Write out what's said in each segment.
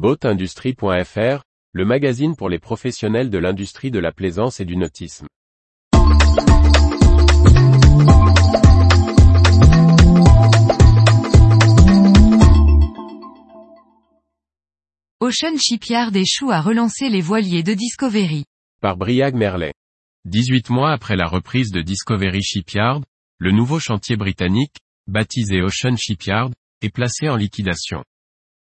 Boatindustrie.fr, le magazine pour les professionnels de l'industrie de la plaisance et du nautisme. Ocean Shipyard échoue à relancer les voiliers de Discovery. Par Briag Merlet. 18 mois après la reprise de Discovery Shipyard, le nouveau chantier britannique, baptisé Ocean Shipyard, est placé en liquidation.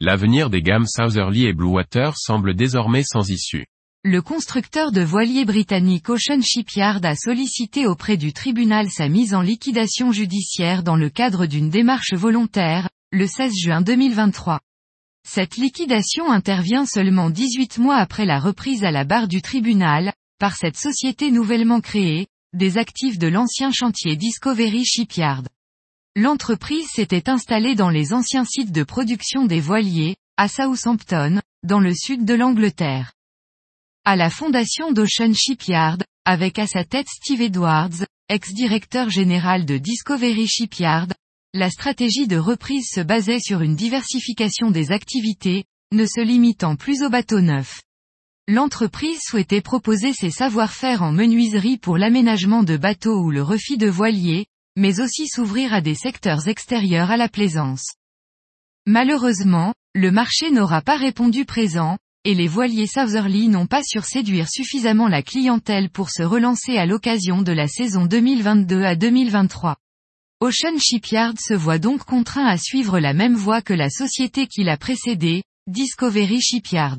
L'avenir des gammes Southerly et Blue Water semble désormais sans issue. Le constructeur de voiliers britannique Ocean Shipyard a sollicité auprès du tribunal sa mise en liquidation judiciaire dans le cadre d'une démarche volontaire, le 16 juin 2023. Cette liquidation intervient seulement 18 mois après la reprise à la barre du tribunal, par cette société nouvellement créée, des actifs de l'ancien chantier Discovery Shipyard. L'entreprise s'était installée dans les anciens sites de production des voiliers, à Southampton, dans le sud de l'Angleterre. À la fondation d'Ocean Shipyard, avec à sa tête Steve Edwards, ex-directeur général de Discovery Shipyard, la stratégie de reprise se basait sur une diversification des activités, ne se limitant plus aux bateaux neufs. L'entreprise souhaitait proposer ses savoir-faire en menuiserie pour l'aménagement de bateaux ou le refit de voiliers, mais aussi s'ouvrir à des secteurs extérieurs à la plaisance. Malheureusement, le marché n'aura pas répondu présent, et les voiliers Southerly n'ont pas su séduire suffisamment la clientèle pour se relancer à l'occasion de la saison 2022 à 2023. Ocean Shipyard se voit donc contraint à suivre la même voie que la société qui l'a précédé, Discovery Shipyard.